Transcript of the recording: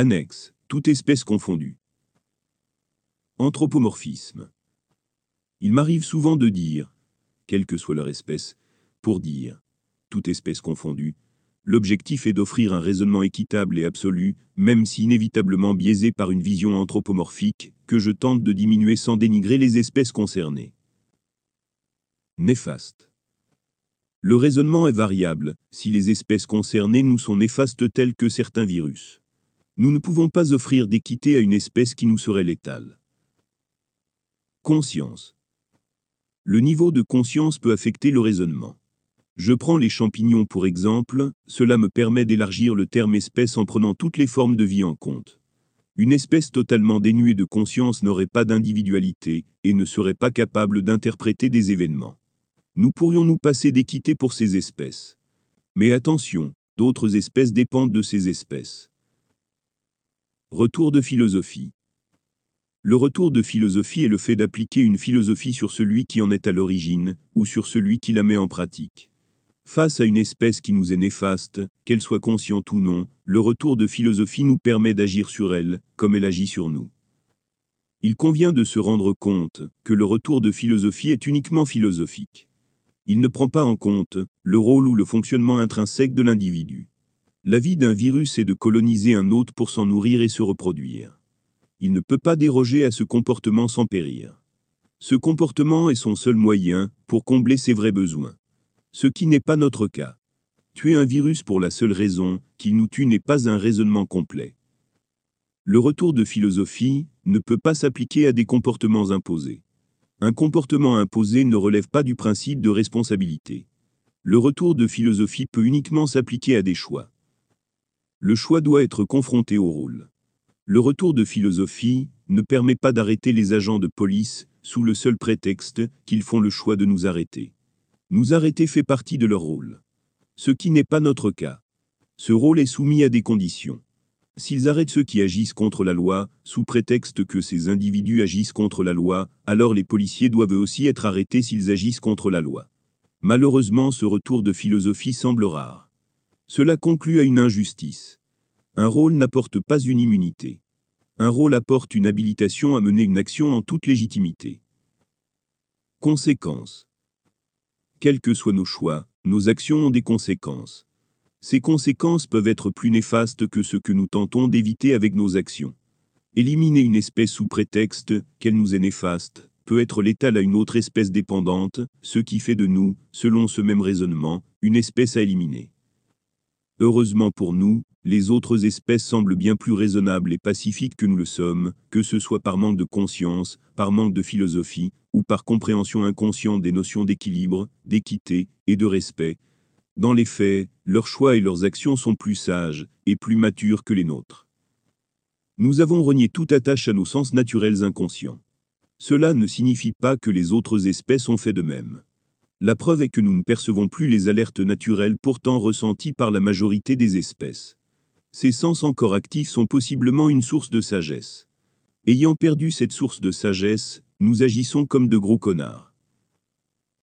Annexe, toute espèce confondue. Anthropomorphisme. Il m'arrive souvent de dire, quelle que soit leur espèce, pour dire, toute espèce confondue, l'objectif est d'offrir un raisonnement équitable et absolu, même si inévitablement biaisé par une vision anthropomorphique, que je tente de diminuer sans dénigrer les espèces concernées. Néfaste. Le raisonnement est variable, si les espèces concernées nous sont néfastes telles que certains virus. Nous ne pouvons pas offrir d'équité à une espèce qui nous serait létale. Conscience. Le niveau de conscience peut affecter le raisonnement. Je prends les champignons pour exemple, cela me permet d'élargir le terme espèce en prenant toutes les formes de vie en compte. Une espèce totalement dénuée de conscience n'aurait pas d'individualité, et ne serait pas capable d'interpréter des événements. Nous pourrions nous passer d'équité pour ces espèces? Mais attention, d'autres espèces dépendent de ces espèces. Retour de philosophie. Le retour de philosophie est le fait d'appliquer une philosophie sur celui qui en est à l'origine, ou sur celui qui la met en pratique. Face à une espèce qui nous est néfaste, qu'elle soit consciente ou non, le retour de philosophie nous permet d'agir sur elle, comme elle agit sur nous. Il convient de se rendre compte que le retour de philosophie est uniquement philosophique. Il ne prend pas en compte le rôle ou le fonctionnement intrinsèque de l'individu. La vie d'un virus est de coloniser un hôte pour s'en nourrir et se reproduire il ne peut pas déroger à ce comportement sans périr. Ce comportement est son seul moyen pour combler ses vrais besoins. Ce qui n'est pas notre cas. Tuer un virus pour la seule raison qu'il nous tue n'est pas un raisonnement complet. Le retour de philosophie ne peut pas s'appliquer à des comportements imposés. Un comportement imposé ne relève pas du principe de responsabilité. Le retour de philosophie peut uniquement s'appliquer à des choix. Le choix doit être confronté au rôle. Le retour de philosophie ne permet pas d'arrêter les agents de police sous le seul prétexte qu'ils font le choix de nous arrêter. Nous arrêter fait partie de leur rôle. Ce qui n'est pas notre cas. Ce rôle est soumis à des conditions. S'ils arrêtent ceux qui agissent contre la loi, sous prétexte que ces individus agissent contre la loi, alors les policiers doivent aussi être arrêtés s'ils agissent contre la loi. Malheureusement, ce retour de philosophie semble rare. Cela conclut à une injustice. Un rôle n'apporte pas une immunité. Un rôle apporte une habilitation à mener une action en toute légitimité. Conséquences. Quels que soient nos choix, nos actions ont des conséquences. Ces conséquences peuvent être plus néfastes que ce que nous tentons d'éviter avec nos actions. Éliminer une espèce sous prétexte qu'elle nous est néfaste peut être létal à une autre espèce dépendante, ce qui fait de nous, selon ce même raisonnement, une espèce à éliminer. Heureusement pour nous, les autres espèces semblent bien plus raisonnables et pacifiques que nous le sommes, que ce soit par manque de conscience, par manque de philosophie, ou par compréhension inconsciente des notions d'équilibre, d'équité et de respect. Dans les faits, leurs choix et leurs actions sont plus sages et plus matures que les nôtres. Nous avons renié toute attache à nos sens naturels inconscients. Cela ne signifie pas que les autres espèces ont fait de même. La preuve est que nous ne percevons plus les alertes naturelles pourtant ressenties par la majorité des espèces. Ces sens encore actifs sont possiblement une source de sagesse. Ayant perdu cette source de sagesse, nous agissons comme de gros connards.